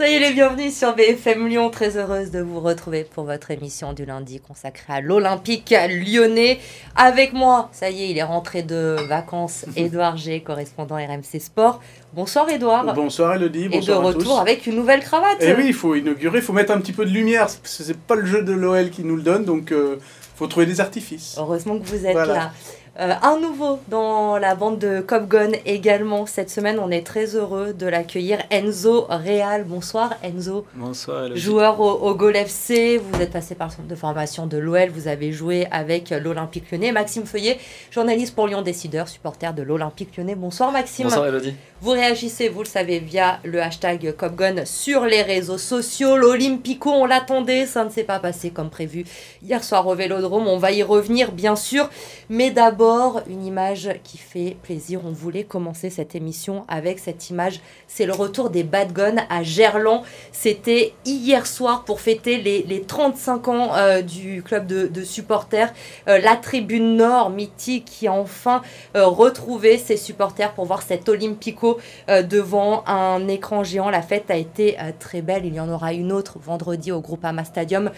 Soyez les bienvenus sur BFM Lyon, très heureuse de vous retrouver pour votre émission du lundi consacrée à l'Olympique lyonnais. Avec moi, ça y est, il est rentré de vacances, Édouard G, correspondant RMC Sport. Bonsoir Édouard. Bonsoir Elodie, bonsoir Et de retour avec une nouvelle cravate. Eh oui, il faut inaugurer, il faut mettre un petit peu de lumière, parce que c'est pas le jeu de l'OL qui nous le donne, donc il euh, faut trouver des artifices. Heureusement que vous êtes là. Euh, un nouveau dans la bande de Cop Gun également. Cette semaine, on est très heureux de l'accueillir. Enzo Real. Bonsoir Enzo. Bonsoir. Joueur au, au Gol FC. Vous êtes passé par le centre de formation de l'OL. Vous avez joué avec l'Olympique lyonnais. Maxime Feuillet, journaliste pour Lyon Décideur, supporter de l'Olympique lyonnais. Bonsoir Maxime. Bonsoir Elodie. Vous réagissez, vous le savez, via le hashtag CopGun sur les réseaux sociaux. L'Olympico, on l'attendait, ça ne s'est pas passé comme prévu hier soir au Vélodrome. On va y revenir, bien sûr. Mais d'abord, une image qui fait plaisir. On voulait commencer cette émission avec cette image. C'est le retour des Bad Guns à Gerland. C'était hier soir pour fêter les, 35 ans euh, du club de, supporters. Euh, la tribune nord mythique qui a enfin euh, retrouvé ses supporters pour voir cet Olympico devant un écran géant. La fête a été très belle. Il y en aura une autre vendredi au Groupama Stadium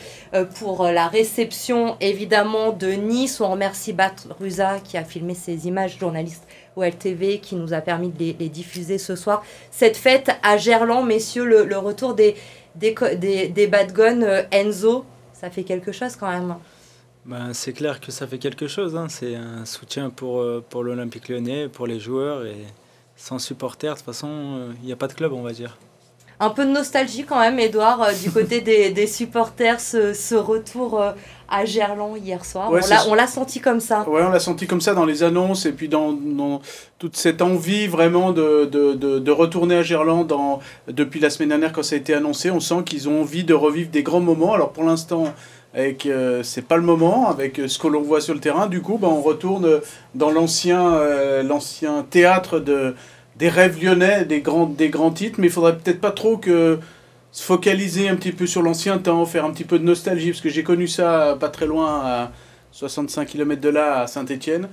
pour la réception évidemment de Nice. On remercie Bat Qui a filmé ces images, journaliste OLTV, qui nous a permis de les, diffuser ce soir. Cette fête à Gerland, messieurs, le, retour des, des, des, Bad Guns, Enzo, ça fait quelque chose quand même. Ben, c'est clair que ça fait quelque chose. Hein. C'est un soutien pour, pour l'Olympique lyonnais, pour les joueurs. Et sans supporters, de toute façon, euh, il n'y a pas de club, on va dire. Un peu de nostalgie quand même, Edouard, euh, du côté des, supporters, ce, retour euh, à Gerland hier soir. on l'a senti comme ça. Oui, on l'a senti comme ça dans les annonces et puis dans, toute cette envie vraiment de, de, retourner à Gerland dans, depuis la semaine dernière quand ça a été annoncé. On sent qu'ils ont envie de revivre des grands moments. Alors pour l'instant, avec euh, c'est pas le moment avec ce que l'on voit sur le terrain du coup ben, on retourne dans l'ancien euh, l'ancien théâtre de des rêves lyonnais des grands des grands titres mais il faudrait peut-être pas trop que se focaliser un petit peu sur l'ancien temps faire un petit peu de nostalgie parce que j'ai connu ça pas très loin à 65 km de là à Saint-Étienne.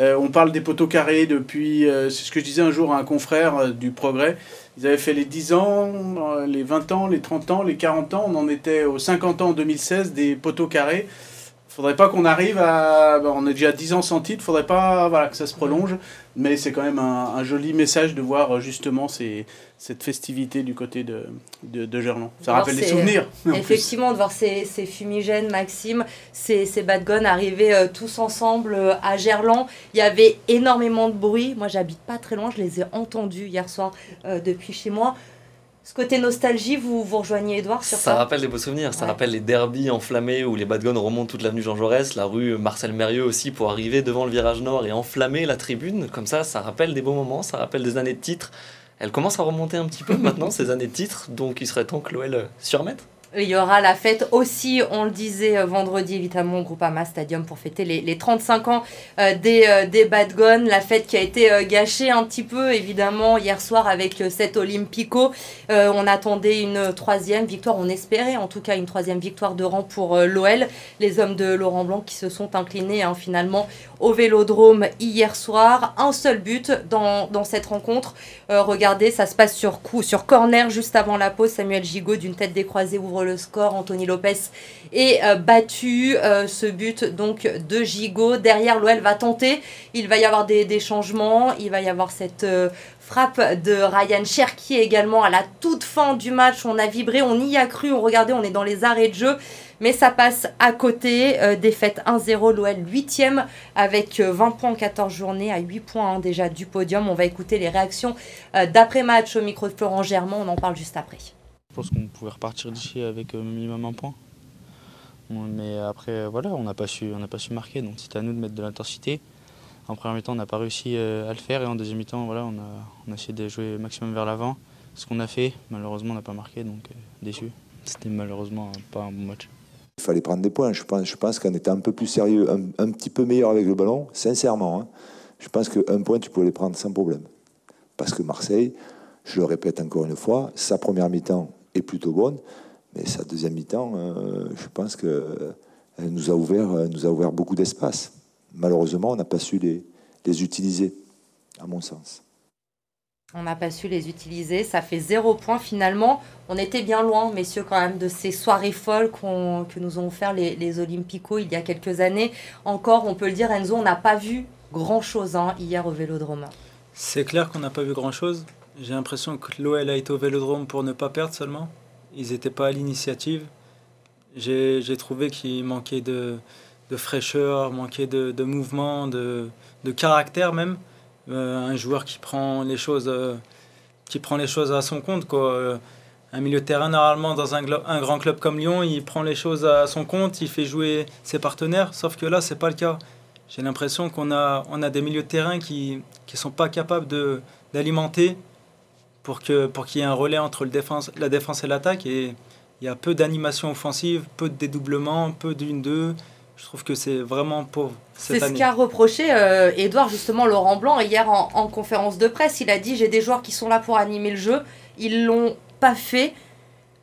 Euh, on parle des poteaux carrés depuis c'est ce que je disais un jour à un confrère du Progrès. Ils avaient fait les 10 ans, euh, les 20 ans, les 30 ans, les 40 ans. On en était aux 50 ans en 2016 des poteaux carrés faudrait pas qu'on arrive à. on est déjà à 10 ans sans titre, faudrait pas voilà, que ça se prolonge. Mais c'est quand même un, joli message de voir euh, justement ces, cette festivité du côté de, de, Gerland. Ça rappelle des souvenirs. Effectivement, de voir ces, ces, fumigènes, Maxime, ces, ces bad guns arriver euh, tous ensemble euh, à Gerland. Il y avait énormément de bruit. Moi, j'habite pas très loin, je les ai entendus hier soir depuis chez moi. Ce côté nostalgie, vous, vous rejoignez Edouard sur ça Ça rappelle des beaux souvenirs, ça rappelle les derbies enflammés où les bad guns remontent toute l'avenue Jean Jaurès, la rue Marcel Mérieux aussi pour arriver devant le virage nord et enflammer la tribune. Comme ça, ça rappelle des beaux moments, ça rappelle des années de titres. Elle commence à remonter un petit peu maintenant, ces années de titres, donc il serait temps que l'OL surmette. Il y aura la fête aussi, on le disait euh, vendredi évidemment au Groupama Stadium pour fêter les, les 35 ans euh, des, euh, Bad. La fête qui a été gâchée un petit peu évidemment hier soir avec cet Olympico. on attendait une troisième victoire, on espérait en tout cas une troisième victoire de rang pour l'OL. Les hommes de Laurent Blanc qui se sont inclinés hein, finalement au Vélodrome hier soir. Un seul but dans, dans cette rencontre. regardez, ça se passe sur coup, sur corner juste avant la pause. Samuel Gigot d'une tête décroisée ouvre le score. Anthony Lopez est euh, battu. Euh, ce but donc de Gigot. Derrière, l'OL va tenter. Il va y avoir des, changements. Il va y avoir cette euh, frappe de Ryan Cherky également à la toute fin du match. On a vibré, on y a cru. On regardait, on est dans les arrêts de jeu. Mais ça passe à côté. défaite 1-0, l'OL 8ème avec 20 points en 14 journées, à 8 points hein, déjà du podium. On va écouter les réactions d'après-match au micro de Florent Germain. On en parle juste après. Je pense qu'on pouvait repartir d'ici avec euh, minimum un point. Mais après, voilà, on n'a pas, su, pas su marquer, donc c'était à nous de mettre de l'intensité. En première mi-temps, on n'a pas réussi euh, à le faire et en deuxième mi-temps, voilà, on, a, essayé de jouer maximum vers l'avant. Ce qu'on a fait, malheureusement, on n'a pas marqué, donc euh, déçu. C'était malheureusement pas un bon match. Il fallait prendre des points. Je pense, qu'on était un peu plus sérieux, un, petit peu meilleur avec le ballon, sincèrement. Hein. Je pense qu'un point, tu pouvais les prendre sans problème. Parce que Marseille, je le répète encore une fois, sa première mi-temps, est plutôt bonne. Mais sa deuxième mi-temps, euh, je pense qu'elle nous, a ouvert, nous a ouvert beaucoup d'espace. Malheureusement, on n'a pas su les utiliser, à mon sens. On n'a pas su les utiliser. Ça fait zéro point finalement. On était bien loin, messieurs, quand même, de ces soirées folles que nous ont offert les, les Olympicos il y a quelques années. Encore, on peut le dire, Enzo, on n'a pas vu grand-chose hein, hier au Vélodrome. C'est clair qu'on n'a pas vu grand-chose. J'ai l'impression que l'OL a été au Vélodrome pour ne pas perdre seulement. Ils n'étaient pas à l'initiative. J'ai trouvé qu'il manquait de, fraîcheur, manquait de, mouvement, de, caractère même. Euh, un joueur qui prend les choses, euh, qui prend les choses à son compte. Quoi. Un milieu de terrain, normalement, dans un, un, grand club comme Lyon, il prend les choses à son compte, il fait jouer ses partenaires. Sauf que là, c'est pas le cas. J'ai l'impression qu'on a, on a des milieux de terrain qui ne sont pas capables d'alimenter pour qu'il pour qu'il y ait un relais entre le défense, la défense et l'attaque. Et il y a peu d'animation offensive, peu de dédoublement, peu d'une-deux. Je trouve que c'est vraiment pauvre. C'est ce qu'a reproché euh, Edouard, justement, Laurent Blanc, hier en, en, conférence de presse. Il a dit J'ai des joueurs qui sont là pour animer le jeu. Ils l'ont pas fait.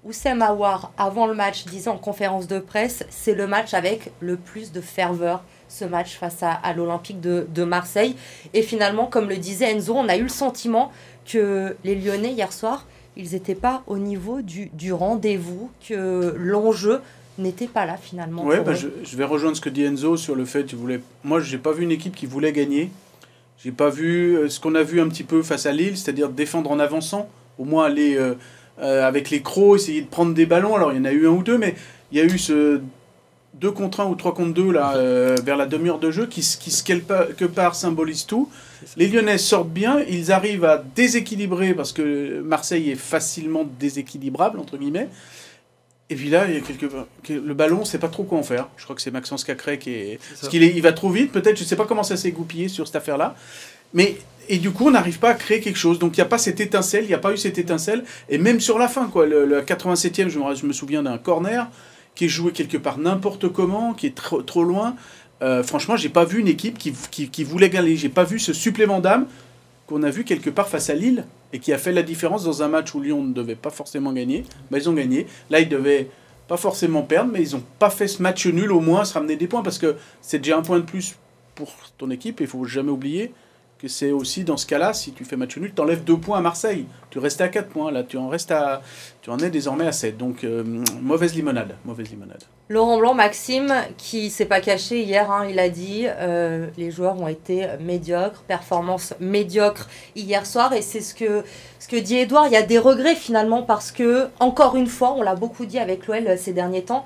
Oussem Aouar, avant le match, disait en conférence de presse C'est le match avec le plus de ferveur ce match face à, à l'Olympique de, de, Marseille. Et finalement, comme le disait Enzo, on a eu le sentiment que les Lyonnais, hier soir, ils n'étaient pas au niveau du, du rendez-vous, que l'enjeu n'était pas là finalement. Ouais, bah je, je, vais rejoindre ce que dit Enzo sur le fait que moi, je n'ai pas vu une équipe qui voulait gagner. J'ai pas vu euh, ce qu'on a vu un petit peu face à Lille, c'est-à-dire défendre en avançant, au moins aller euh, euh, avec les crocs, essayer de prendre des ballons. Alors il y en a eu un ou deux, mais il y a eu ce 2 contre 1 ou 3 contre 2 là, vers la demi-heure de jeu qui, qui quelque part symbolise tout. Les Lyonnais sortent bien, ils arrivent à déséquilibrer parce que Marseille est facilement déséquilibrable, entre guillemets. Et puis là, il y a quelques... le ballon, on sait pas trop quoi en faire. Je crois que c'est Maxence Cacré qui est. Parce qu'il il va trop vite, peut-être, je sais pas comment ça s'est goupillé sur cette affaire-là. Mais. Et du coup, on n'arrive pas à créer quelque chose. Donc il n'y a pas cette étincelle, il n'y a pas eu cette étincelle. Et même sur la fin, quoi. Le, le 87e, je me, je me souviens d'un corner qui est joué quelque part n'importe comment, qui est trop, trop loin. Euh, franchement, j'ai pas vu une équipe qui, qui, qui voulait gagner. J'ai pas vu ce supplément d'âme qu'on a vu quelque part face à Lille et qui a fait la différence dans un match où Lyon ne devait pas forcément gagner. Mais ils ont gagné. Là, ils devaient pas forcément perdre, mais ils n'ont pas fait ce match nul au moins se ramener des points parce que c'est déjà un point de plus pour ton équipe. Il faut jamais oublier que c'est aussi dans ce cas-là, si tu fais match nul, tu enlèves deux points à Marseille. Tu restes à 4 points, là, tu en, restes à, tu en es désormais à 7. Donc, euh, mauvaise limonade. Mauvaise limonade. Laurent Blanc, Maxime, qui s'est pas caché hier, hein, il a dit euh, les joueurs ont été médiocres, performance médiocre hier soir. Et c'est ce que, ce que dit Edouard. Il y a des regrets finalement parce que, encore une fois, on l'a beaucoup dit avec l'OL ces derniers temps,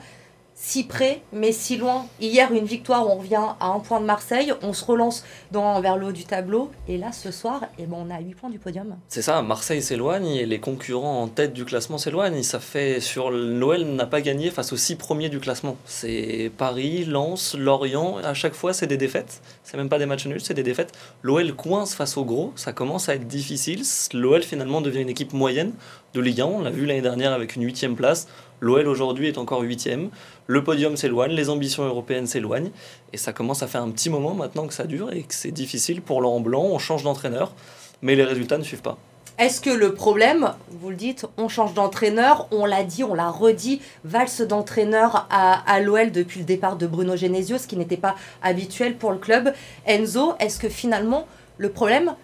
si près, mais si loin. Hier, une victoire, on revient à un point de Marseille, on se relance dans, vers le haut du tableau, et là, ce soir, eh ben, on a 8 points du podium. C'est ça, Marseille s'éloigne et les concurrents en tête du classement s'éloignent. Ça fait sur l'OL n'a pas gagné face aux 6 premiers du classement. C'est Paris, Lens, Lorient, à chaque fois, c'est des défaites. C'est même pas des matchs nuls, c'est des défaites. L'OL coince face au gros, ça commence à être difficile. L'OL finalement devient une équipe moyenne de Ligue 1, on l'a vu l'année dernière avec une huitième place. L'OL aujourd'hui est encore huitième. Le podium s'éloigne, les ambitions européennes s'éloignent. Et ça commence à faire un petit moment maintenant que ça dure et que c'est difficile pour Laurent Blanc. On change d'entraîneur, mais les résultats ne suivent pas. Est-ce que le problème, vous le dites, on change d'entraîneur, on l'a dit, on l'a redit, valse d'entraîneur à, à l'OL depuis le départ de Bruno Genesio, ce qui n'était pas habituel pour le club. Enzo, est-ce que finalement le problème,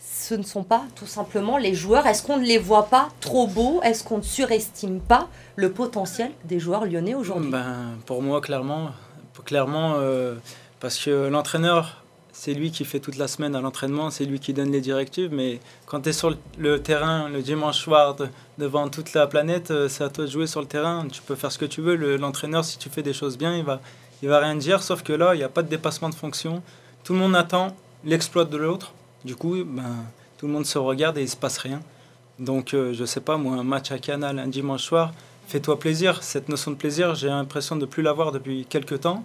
ce ne sont pas tout simplement les joueurs. Est-ce qu'on ne les voit pas trop beaux? Est-ce qu'on ne surestime pas le potentiel des joueurs lyonnais aujourd'hui? Ben, Pour moi, clairement, clairement euh, parce que l'entraîneur, c'est lui qui fait toute la semaine à l'entraînement, c'est lui qui donne les directives, mais quand tu es sur le terrain le dimanche soir de, devant toute la planète, euh, c'est à toi de jouer sur le terrain, tu peux faire ce que tu veux, l'entraîneur, si tu fais des choses bien, il va, il va rien dire, sauf que là, il n'y a pas de dépassement de fonction, tout le monde attend l'exploit de l'autre, du coup, ben, tout le monde se regarde et il se passe rien. Donc, euh, je sais pas, moi, un match à Canal un dimanche soir, fais-toi plaisir. Cette notion de plaisir, j'ai l'impression de plus l'avoir depuis quelques temps.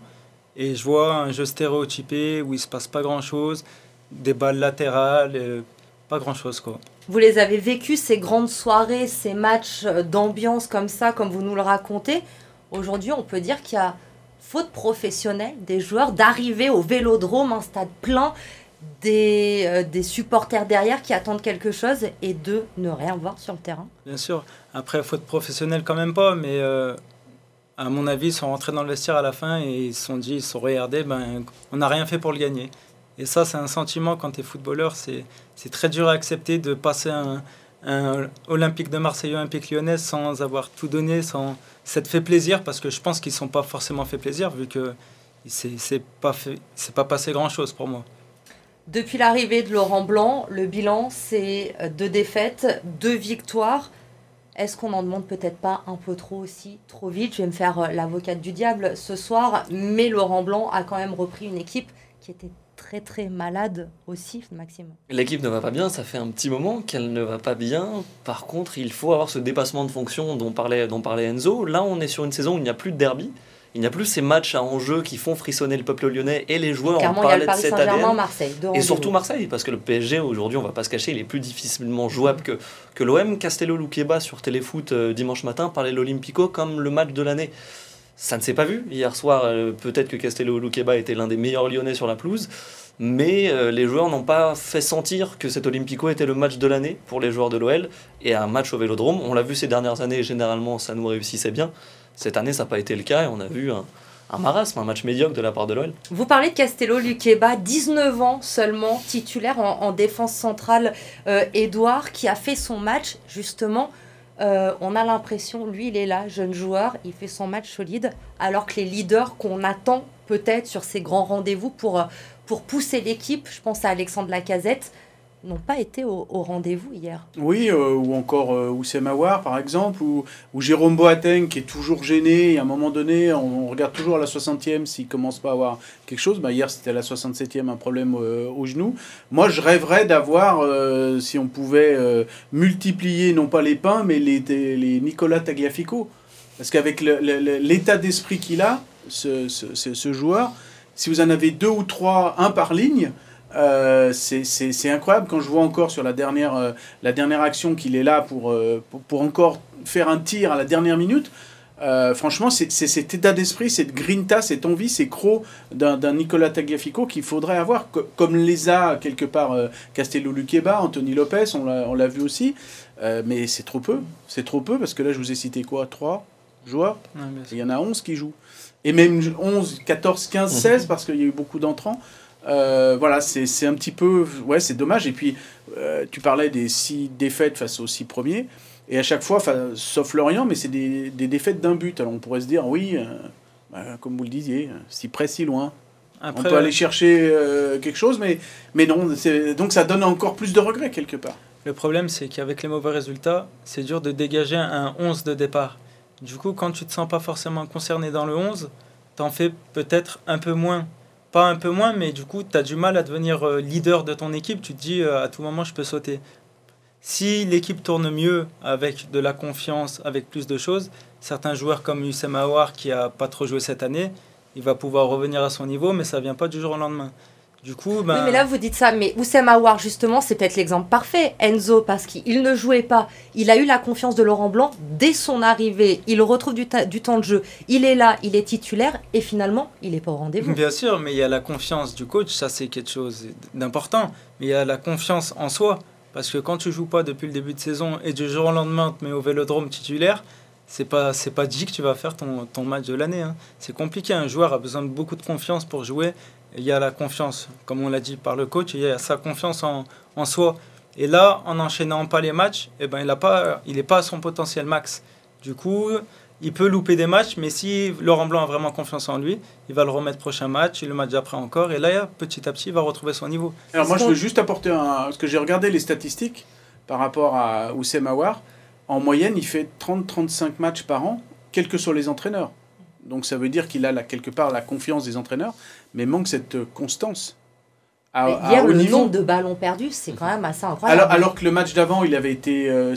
Et je vois un jeu stéréotypé où il se passe pas grand-chose, des balles latérales, euh, pas grand-chose, quoi. Vous les avez vécus, ces grandes soirées, ces matchs d'ambiance comme ça, comme vous nous le racontez? Aujourd'hui, on peut dire qu'il y a faute professionnelle des joueurs d'arriver au vélodrome, un stade plein, des, euh, des, supporters derrière qui attendent quelque chose et de ne rien voir sur le terrain. Bien sûr. Après, faute professionnelle quand même pas, mais euh, à mon avis, ils sont rentrés dans le vestiaire à la fin et ils se sont dit, ils se sont regardés, ben, on n'a rien fait pour le gagner. Et ça, c'est un sentiment quand tu es footballeur, c'est très dur à accepter de passer un, Olympique de Marseille, Olympique lyonnais sans avoir tout donné, sans... ça te fait plaisir parce que je pense qu'ils ne sont pas forcément fait plaisir vu que c'est pas, pas passé grand-chose pour moi. Depuis l'arrivée de Laurent Blanc, le bilan, c'est deux défaites, deux victoires. Est-ce qu'on en demande peut-être pas un peu trop aussi, trop vite? Je vais me faire euh, l'avocate du diable ce soir, mais Laurent Blanc a quand même repris une équipe qui était très très malade aussi, Maxime. L'équipe ne va pas bien, ça fait un petit moment qu'elle ne va pas bien. Par contre, il faut avoir ce dépassement de fonction dont parlait, dont parlait Enzo. Là, on est sur une saison où il n'y a plus de derby. Il n'y a plus ces matchs à enjeu qui font frissonner le peuple lyonnais et les joueurs de cette année. Marseille. Et surtout Marseille, parce que le PSG aujourd'hui, on va pas se cacher, il est plus difficilement jouable que, que l'OM. Castello Luqueba sur Téléfoot euh, dimanche matin parlait l'Olympico comme le match de l'année. Ça ne s'est pas vu. Hier soir, euh, peut-être que Castello Luqueba était l'un des meilleurs lyonnais sur la pelouse mais euh, les joueurs n'ont pas fait sentir que cet Olympico était le match de l'année pour les joueurs de l'OL et un match au Vélodrome. On l'a vu ces dernières années, généralement ça nous réussissait bien. Cette année, ça n'a pas été le cas et on a vu un, marasme, un match médiocre de la part de l'OL. Vous parlez de Castello Luqueba, 19 ans seulement, titulaire en, défense centrale, Edouard, euh, qui a fait son match justement. Euh, on a l'impression, lui, il est là, jeune joueur, il fait son match solide, alors que les leaders qu'on attend peut-être sur ces grands rendez-vous pour, pour pousser l'équipe, je pense à Alexandre Lacazette, n'ont pas été au, rendez-vous hier. Oui, euh, ou encore euh, Oussem par exemple, ou, Jérôme Boateng, qui est toujours gêné. Et à un moment donné, on, regarde toujours à la 60e s'il commence pas à avoir quelque chose. Bah, hier, c'était à la 67e, un problème euh, au genou. Moi, je rêverais d'avoir, euh, si on pouvait multiplier, non pas les pains, mais les, Nicolas Tagliafico. Parce qu'avec l'état d'esprit qu'il a, ce joueur, si vous en avez deux ou trois, un par ligne, euh, c'est incroyable quand je vois encore sur la dernière, euh, la dernière action qu'il est là pour, euh, pour, pour, encore faire un tir à la dernière minute. franchement, c'est cet état d'esprit, cette grinta, cette envie, ces crocs d'un Nicolas Tagliafico qu'il faudrait avoir, comme les a quelque part Castello Luqueba, Anthony Lopez, on l'a vu aussi. mais c'est trop peu, c'est trop peu parce que là, je vous ai cité quoi? Trois joueurs? Il y en a 11 qui jouent et même 11, 14, 15, 16, parce qu'il y a eu beaucoup d'entrants. Euh, voilà, c'est un petit peu. Ouais, c'est dommage. Et puis, euh, tu parlais des six défaites face aux six premiers. Et à chaque fois, sauf Lorient, mais c'est des, des, défaites d'un but. Alors on pourrait se dire, oui, euh, bah, comme vous le disiez, si près, si loin. on peut aller chercher quelque chose, mais, mais non. Donc ça donne encore plus de regrets quelque part. Le problème, c'est qu'avec les mauvais résultats, c'est dur de dégager un 11 de départ. Du coup, quand tu te sens pas forcément concerné dans le 11, t'en fais peut-être un peu moins. Pas un peu moins, mais du coup, tu as du mal à devenir euh, leader de ton équipe. Tu te dis, euh, à tout moment, je peux sauter. Si l'équipe tourne mieux avec de la confiance, avec plus de choses, certains joueurs comme Youssef Aouar, qui a pas trop joué cette année, il va pouvoir revenir à son niveau, mais ça vient pas du jour au lendemain. Du coup, ben... Oui, mais là, vous dites ça, mais Oussem Aouar, justement, c'est peut-être l'exemple parfait. Enzo, parce qu'il ne jouait pas. Il a eu la confiance de Laurent Blanc dès son arrivée. Il retrouve du, du temps de jeu. Il est là, il est titulaire, et finalement, il n'est pas au rendez-vous. Bien sûr, mais il y a la confiance du coach, ça c'est quelque chose d'important. Mais il y a la confiance en soi. Parce que quand tu joues pas depuis le début de saison et du jour au lendemain, tu te mets au vélodrome titulaire, c'est pas c'est pas dit que tu vas faire ton, ton match de l'année. Hein. C'est compliqué. Un joueur a besoin de beaucoup de confiance pour jouer il y a la confiance, comme on l'a dit par le coach, il y a sa confiance en, en soi. Et là, en n'enchaînant pas les matchs, eh ben, il n'est pas, il pas à son potentiel max. Du coup, il peut louper des matchs, mais si Laurent Blanc a vraiment confiance en lui, il va le remettre prochain match, le match d'après encore, et là, petit à petit, il va retrouver son niveau. Alors moi, je veux juste apporter un... Parce que j'ai regardé les statistiques par rapport à Oussem Aouar. En moyenne, il fait 30-35 matchs par an, quels que soient les entraîneurs. Donc ça veut dire qu'il a là, quelque part la confiance des entraîneurs, mais manque cette constance. À, Hier, le nombre de ballons perdus, c'est quand même assez incroyable. Alors, alors que le match d'avant, il avait été, euh,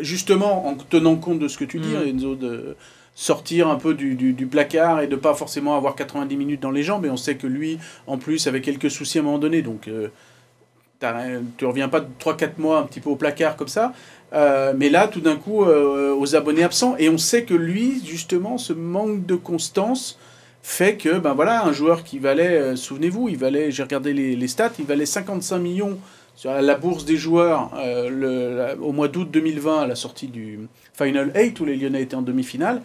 justement, en tenant compte de ce que tu dis, mm. Enzo, de sortir un peu du, du, placard et de pas forcément avoir 90 minutes dans les jambes. Et on sait que lui, en plus, avait quelques soucis à un moment donné. Donc, euh, tu reviens pas 3-4 mois un petit peu au placard comme ça. Euh, mais là, tout d'un coup, euh, aux abonnés absents. Et on sait que lui, justement, ce manque de constance fait que, ben voilà, un joueur qui valait, euh, souvenez-vous, il valait, j'ai regardé les, stats, il valait 55 millions sur la bourse des joueurs au mois d'août 2020 à la sortie du Final 8 où les Lyonnais étaient en demi-finale.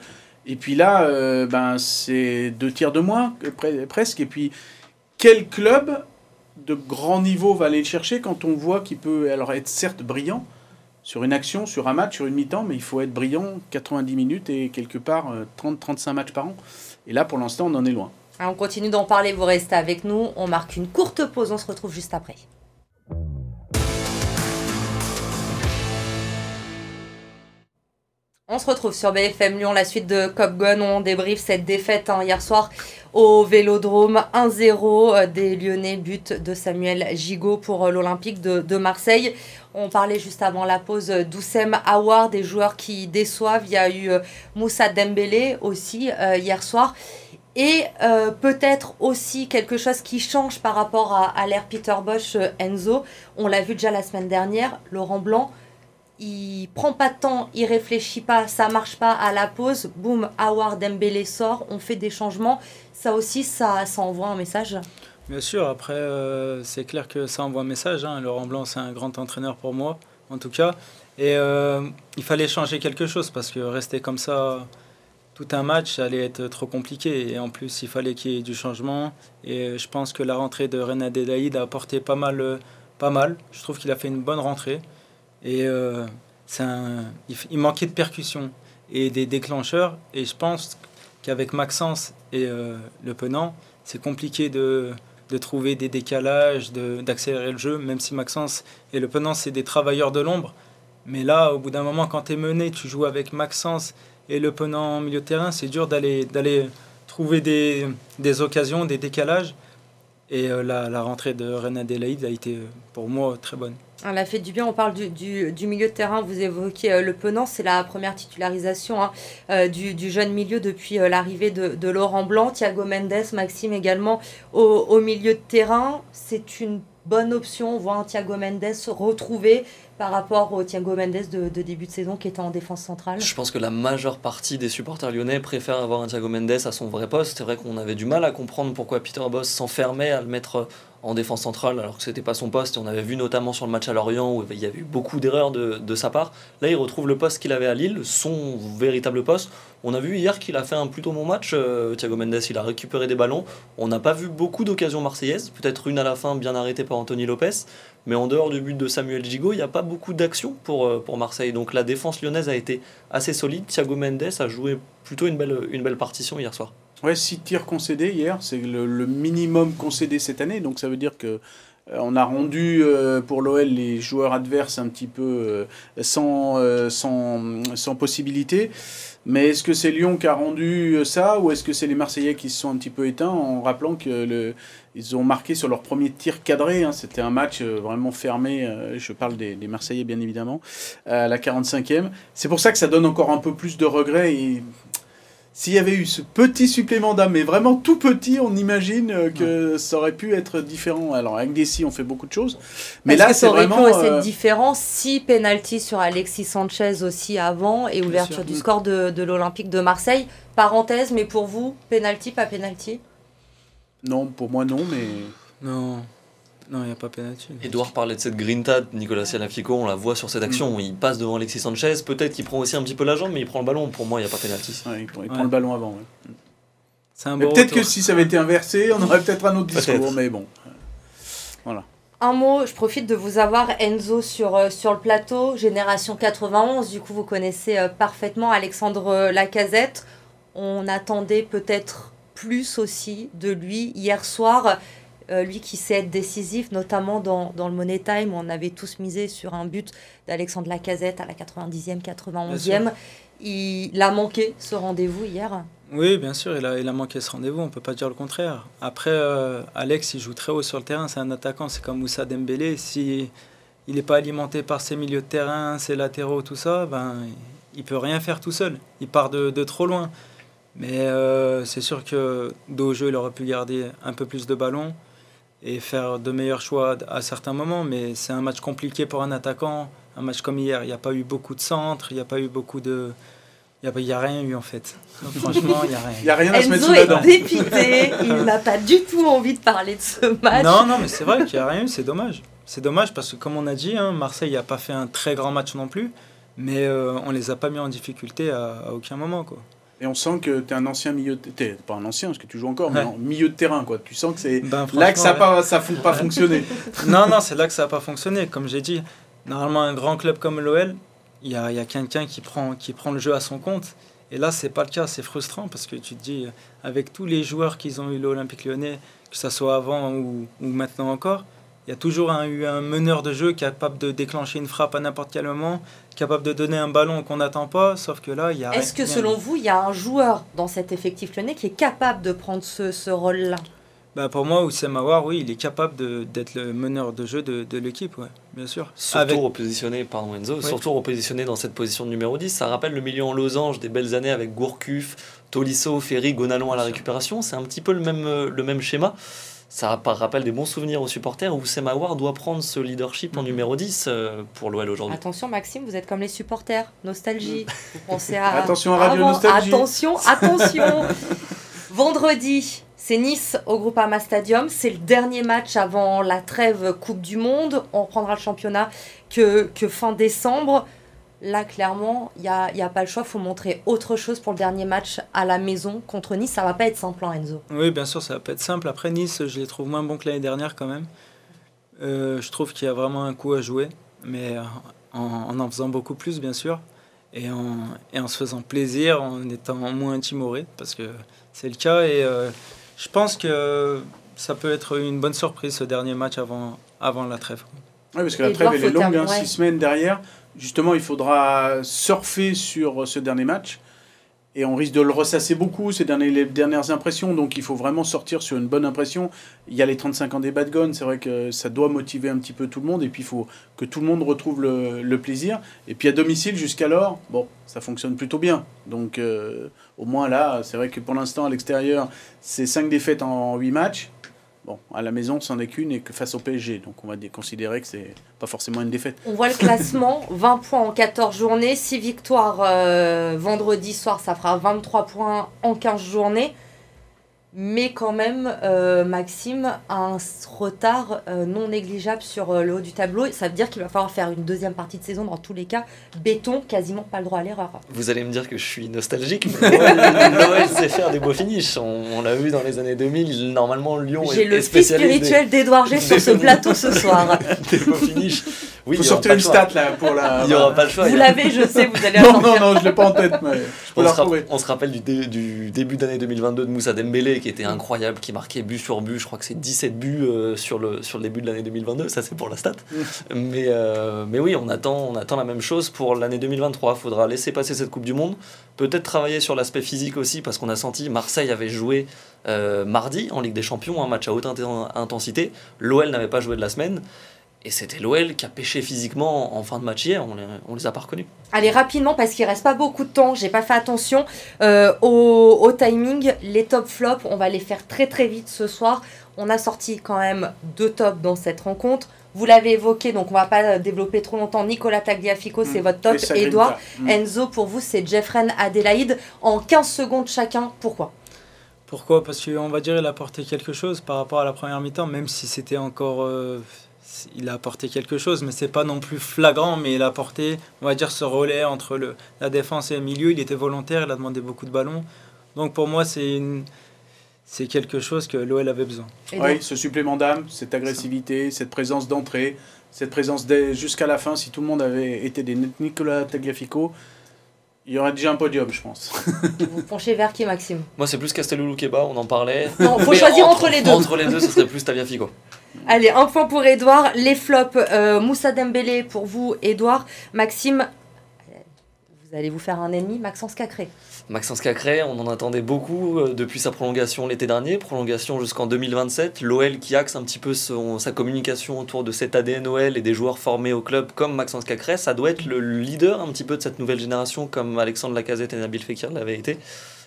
Et puis là, ben, c'est deux tiers de moins, presque. Et puis, quel club de grand niveau va aller le chercher quand on voit qu'il peut alors être certes brillant sur une action, sur un match, sur une mi-temps, mais il faut être brillant 90 minutes et quelque part 30-35 matchs par an. Et là, pour l'instant, on en est loin. on continue d'en parler, vous restez avec nous. On marque une courte pause, on se retrouve juste après. On se retrouve sur BFM Lyon, la suite de Cop Gun. On débriefe cette défaite hein, hier soir au Vélodrome 1-0 euh, des Lyonnais, but de Samuel Gigot pour euh, l'Olympique de, Marseille. On parlait juste avant la pause d'Oussem Aouar, des joueurs qui déçoivent. Il y a eu euh, Moussa Dembélé aussi hier soir. Et peut-être aussi quelque chose qui change par rapport à, à l'ère Peter Bosch Enzo. On l'a vu déjà la semaine dernière, Laurent Blanc il prend pas de temps, il réfléchit pas, ça marche pas à la pause, boum, Howard Dembélé sort, on fait des changements. Ça aussi, ça, ça envoie un message. Bien sûr, après, euh, c'est clair que ça envoie un message. Hein. Laurent Blanc, c'est un grand entraîneur pour moi, en tout cas. Et euh, il fallait changer quelque chose parce que rester comme ça tout un match, ça allait être trop compliqué. Et en plus, il fallait qu'il y ait du changement. Et je pense que la rentrée de René Adelaide a apporté pas mal, pas mal. Je trouve qu'il a fait une bonne rentrée. Et euh, un, il, manquait de percussion et des déclencheurs. Et je pense qu'avec Maxence et euh, Le Penant, c'est compliqué de, de, trouver des décalages, d'accélérer le jeu, même si Maxence et Le Penant, c'est des travailleurs de l'ombre. Mais là, au bout d'un moment, quand tu es mené, tu joues avec Maxence et Le Penant en milieu de terrain, c'est dur d'aller trouver des, des, occasions, des décalages. Et euh, la, la, rentrée de René Adelaide a été pour moi très bonne. Elle a fait du bien. On parle du, milieu de terrain. Vous évoquez euh, le Penant. C'est la première titularisation hein, euh, du, jeune milieu depuis euh, l'arrivée de, Laurent Blanc. Thiago Mendes, Maxime également au, milieu de terrain. C'est une bonne option. On voit un Thiago Mendes retrouver par rapport au Thiago Mendes de, de, début de saison qui était en défense centrale Je pense que la majeure partie des supporters lyonnais préfèrent avoir un Thiago Mendes à son vrai poste. C'est vrai qu'on avait du mal à comprendre pourquoi Peter Boss s'enfermait à le mettre en défense centrale alors que c'était pas son poste. On avait vu notamment sur le match à Lorient où il y a eu beaucoup d'erreurs de, de, sa part. Là, il retrouve le poste qu'il avait à Lille, son véritable poste. On a vu hier qu'il a fait un plutôt bon match. Euh, Thiago Mendes, il a récupéré des ballons. On n'a pas vu beaucoup d'occasions marseillaises, peut-être une à la fin bien arrêtée par Anthony Lopez. Mais en dehors du but de Samuel Gigot, il n'y a pas beaucoup d'action pour, euh, pour Marseille. Donc la défense lyonnaise a été assez solide. Thiago Mendes a joué plutôt une belle, une belle partition hier soir. Ouais, 6 tirs concédés hier, c'est le, minimum concédé cette année, donc ça veut dire que euh, on a rendu euh, pour l'OL les joueurs adverses un petit peu euh, sans, sans, sans, possibilité. Mais est-ce que c'est Lyon qui a rendu ça ou est-ce que c'est les Marseillais qui se sont un petit peu éteints en rappelant que le, ils ont marqué sur leur premier tir cadré. Hein. C'était un match vraiment fermé. je parle des, Marseillais bien évidemment à la 45e. C'est pour ça que ça donne encore un peu plus de regrets. Et s'il y avait eu ce petit supplément d'âme, mais vraiment tout petit, on imagine euh, que ça aurait pu être différent. Alors avec Dessy, on fait beaucoup de choses, mais là c'est vraiment. Ça aurait pu être euh, différent si penalty sur Alexis Sanchez aussi avant et ouverture du score de, de l'Olympique de Marseille. Parenthèse, mais pour vous, penalty, pas penalty? Non, pour moi non, mais. Non. Non, il n'y a pas pénalty. Edouard parlait de cette grinta de Nicolas Sialafico, on la voit sur cette action. Mm. Il passe devant Alexis Sanchez, peut-être qu'il prend aussi un petit peu la jambe, mais il prend le ballon. Pour moi, il n'y a pas pénalty. il, prend, le ballon avant. peut-être que si ça avait été inversé, on aurait peut-être un autre discours, mais bon. Voilà. Un mot, je profite de vous avoir Enzo sur, euh, sur le plateau, Génération 91, du coup vous connaissez euh, parfaitement Alexandre euh, Lacazette. On attendait peut-être plus aussi de lui hier soir. Euh, lui qui sait être décisif, notamment dans, dans, le Money Time, où on avait tous misé sur un but d'Alexandre Lacazette à la 90e, 91e. Il a manqué ce rendez-vous hier Oui, bien sûr, il a, il a manqué ce rendez-vous, on ne peut pas dire le contraire. Après, euh, Alex, il joue très haut sur le terrain, c'est un attaquant, c'est comme Moussa Dembélé. Si il n'est pas alimenté par ses milieux de terrain, ses latéraux, tout ça, ben, il peut rien faire tout seul. Il part de, de trop loin. Mais euh, c'est sûr que dos jeu, il aurait pu garder un peu plus de ballons et faire de meilleurs choix à certains moments, mais c'est un match compliqué pour un attaquant. Un match comme hier, il n'y a pas eu beaucoup de centres, il n'y a pas eu beaucoup de. Il n'y a, a, rien eu en fait. franchement, il n'y a rien. Il n'y a rien à se mettre sous la dent. est dépité, il n'a pas du tout envie de parler de ce match. Non, non, mais c'est vrai qu'il n'y a rien eu, c'est dommage. C'est dommage parce que, comme on a dit, hein, Marseille n'a pas fait un très grand match non plus, mais euh, on ne les a pas mis en difficulté à, à aucun moment. Quoi. Et on sent que tu es un ancien milieu. de- T'es pas un ancien, parce que tu joues encore, mais en milieu de terrain, quoi. Tu sens que c'est Ben, là que ça n'a pas, ça fon- pas fonctionné. Non, non, c'est là que ça n'a pas fonctionné. Comme j'ai dit, normalement, un grand club comme l'OL, il y a, y a quelqu'un qui prend, qui prend le jeu à son compte. Et là, c'est pas le cas. C'est frustrant parce que tu te dis, avec tous les joueurs qu'ils ont eu l'Olympique lyonnais, que ce soit avant ou, ou maintenant encore, il y a toujours un, eu un meneur de jeu capable de déclencher une frappe à n'importe quel moment, capable de donner un ballon qu'on n'attend pas. Sauf que là, il y a. Est-ce que selon vous, il y a un joueur dans cet effectif lyonnais qui est capable de prendre ce, ce rôle-là? Bah, Pour moi, Oussem Aouar, oui, il est capable d'être le meneur de jeu de, de l'équipe, ouais, bien sûr. Surtout Avec- repositionné, pardon Enzo, Oui. surtout repositionné dans cette position de numéro 10. Ça rappelle le milieu en losange des belles années avec Gourcuff, Tolisso, Ferry, Gonalon à la récupération. C'est un petit peu le même, euh, le même schéma. Ça rapp- rappelle des bons souvenirs aux supporters où Semawar doit prendre ce leadership en Mhm. numéro 10 euh, pour l'OL aujourd'hui. Attention Maxime, vous êtes comme les supporters, nostalgie. Vous pensez à... Attention à Radio Avant. Nostalgie. Attention, attention Vendredi, c'est Nice au Groupama Stadium. C'est le dernier match avant la trêve Coupe du Monde. On reprendra le championnat que, que fin décembre. Là, clairement, il n'y a, y a pas le choix. Il faut montrer autre chose pour le dernier match à la maison contre Nice. Ça va pas être simple, hein, Enzo. Oui, bien sûr, ça va pas être simple. Après, Nice, je les trouve moins bons que l'année dernière quand même. Euh, je trouve qu'il y a vraiment un coup à jouer, mais euh, en, en en faisant beaucoup plus, bien sûr, et en, et en se faisant plaisir, en étant moins timoré, parce que c'est le cas. Et euh, je pense que ça peut être une bonne surprise ce dernier match avant, avant la trêve. Oui, parce que la trêve, elle est longue, hein, terminer, ouais. six semaines derrière. Justement, il faudra surfer sur ce dernier match. Et on risque de le ressasser beaucoup, ces dernières impressions. Donc il faut vraiment sortir sur une bonne impression. Il y a les 35 ans des Bad c'est vrai que ça doit motiver un petit peu tout le monde. Et puis il faut que tout le monde retrouve le, le plaisir. Et puis à domicile, jusqu'alors, bon, ça fonctionne plutôt bien. Donc euh, au moins là, c'est vrai que pour l'instant, à l'extérieur, c'est 5 défaites en 8 matchs. Bon, à la maison, c'en est qu'une et que face au PSG. Donc on va dé- considérer que c'est pas forcément une défaite. On voit le classement 20 points en 14 journées, 6 victoires euh, vendredi soir, ça fera 23 points en 15 journées. Mais quand même, euh, Maxime a un retard euh, non négligeable sur euh, le haut du tableau. Ça veut dire qu'il va falloir faire une deuxième partie de saison dans tous les cas. Béton, quasiment pas le droit à l'erreur. Vous allez me dire que je suis nostalgique, mais l'OL sait faire des beaux finishes. On, on l'a vu dans les années 2000. Normalement, Lyon J'ai est, le est spécialiste spirituel d'Edouard G sur ce plateau ce soir. des beaux finishes. Oui, faut il y aura sortir pas une le choix. stat là pour la. Il n'y aura pas le choix. Vous l'avez, je sais, vous allez Non, non, non, je l'ai pas en tête, mais je peux On la se, on rappelle du, dé- du début d'année 2022 de Moussa Dembélé qui était incroyable, qui marquait but sur but. Je crois que c'est 17 buts euh, sur, le, sur le début de l'année 2022. Ça, c'est pour la stat. mais, euh, mais oui, on attend, on attend la même chose pour l'année 2023. Il faudra laisser passer cette Coupe du Monde. Peut-être travailler sur l'aspect physique aussi parce qu'on a senti Marseille avait joué euh, mardi en Ligue des Champions, un match à haute inten- intensité. L'OL n'avait pas joué de la semaine. Et c'était l'OL qui a pêché physiquement en fin de match hier. On les, on les a pas reconnus. Allez, rapidement, parce qu'il reste pas beaucoup de temps, j'ai pas fait attention euh, au, au timing. Les top flops, on va les faire très très vite ce soir. On a sorti quand même deux tops dans cette rencontre. Vous l'avez évoqué, donc on va pas développer trop longtemps. Nicolas Tagliafico, c'est Mm. votre top. Edouard, Mm. Enzo, pour vous, c'est Jeffren Adélaïde. En 15 secondes chacun, pourquoi? Pourquoi? Parce qu'on va dire qu'il a apporté quelque chose par rapport à la première mi-temps, même si c'était encore. euh, il a apporté quelque chose, mais c'est pas non plus flagrant, mais il a apporté, on va dire, ce relais entre le, la défense et le milieu. Il était volontaire, il a demandé beaucoup de ballons. Donc pour moi, c'est une- c'est quelque chose que l'OL avait besoin. Oui, ce supplément d'âme, cette agressivité, cette présence d'entrée, cette présence jusqu'à la fin. Si tout le monde avait été des Nicolas Tagliafico, il y aurait déjà un podium, je pense. Vous penchez vers qui, Maxime? Moi, c'est plus Castello Keba, on en parlait. Non, faut Mais choisir entre les deux. Entre les deux, ce serait plus Tagliafico. Allez, un point pour Edouard. Les flops, euh, Moussa Dembélé pour vous, Edouard. Maxime, vous allez vous faire un ennemi, Maxence Cacré. Maxence Cacré, on en attendait beaucoup euh, depuis sa prolongation l'été dernier, prolongation jusqu'en 2027. L'OL qui axe un petit peu sa communication autour de cet ADN OL et des joueurs formés au club comme Maxence Cacré, ça doit être le leader un petit peu de cette nouvelle génération comme Alexandre Lacazette et Nabil Fekir l'avaient été.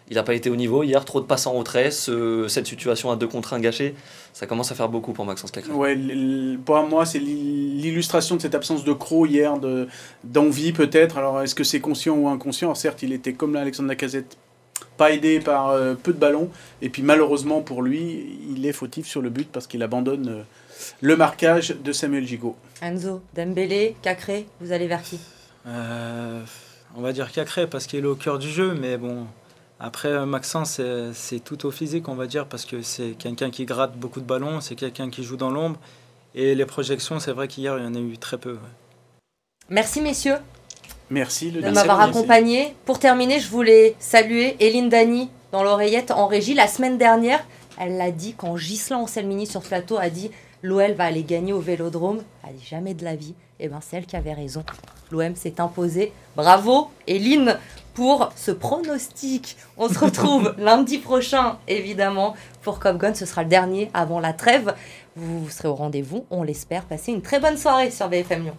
Il n'a pas été au niveau. Hier, trop de passes en retrait. ce- cette situation à deux contre un gâché, ça commence à faire beaucoup pour Maxence Cacré. Ouais, pour moi, c'est l'i- l'illustration de cette absence de croc hier, de- d'envie peut-être. Alors, est-ce que c'est conscient ou inconscient? Alors, Certes, il était comme là, Alexandre Lacazette, pas aidé par euh, peu de ballons. Et puis, malheureusement pour lui, il est fautif sur le but parce qu'il abandonne euh, le marquage de Samuel Gigot. Enzo, Dembélé, Cacré, vous allez vers qui? Euh, on va dire Cacré parce qu'il est au cœur du jeu, mais bon, Après, euh, Maxence, c'est tout au physique, on va dire, parce que c'est quelqu'un qui gratte beaucoup de ballons, c'est quelqu'un qui joue dans l'ombre. Et les projections, c'est vrai qu'hier, il y en a eu très peu. Merci, messieurs. Merci de m'avoir accompagné. Pour terminer, je voulais saluer Eline Dani dans l'oreillette en régie. La semaine dernière, elle l'a dit quand Gislain Anselmini sur ce plateau a dit l'OL va aller gagner au Vélodrome. Elle dit jamais de la vie. Et eh bien, c'est elle qui avait raison. L'OM s'est imposé. Bravo, Eline, pour ce pronostic. On se retrouve lundi prochain, évidemment, pour Cop Gun. Ce sera le dernier avant la trêve. Vous serez au rendez-vous, on l'espère. Passez une très bonne soirée sur BFM Lyon.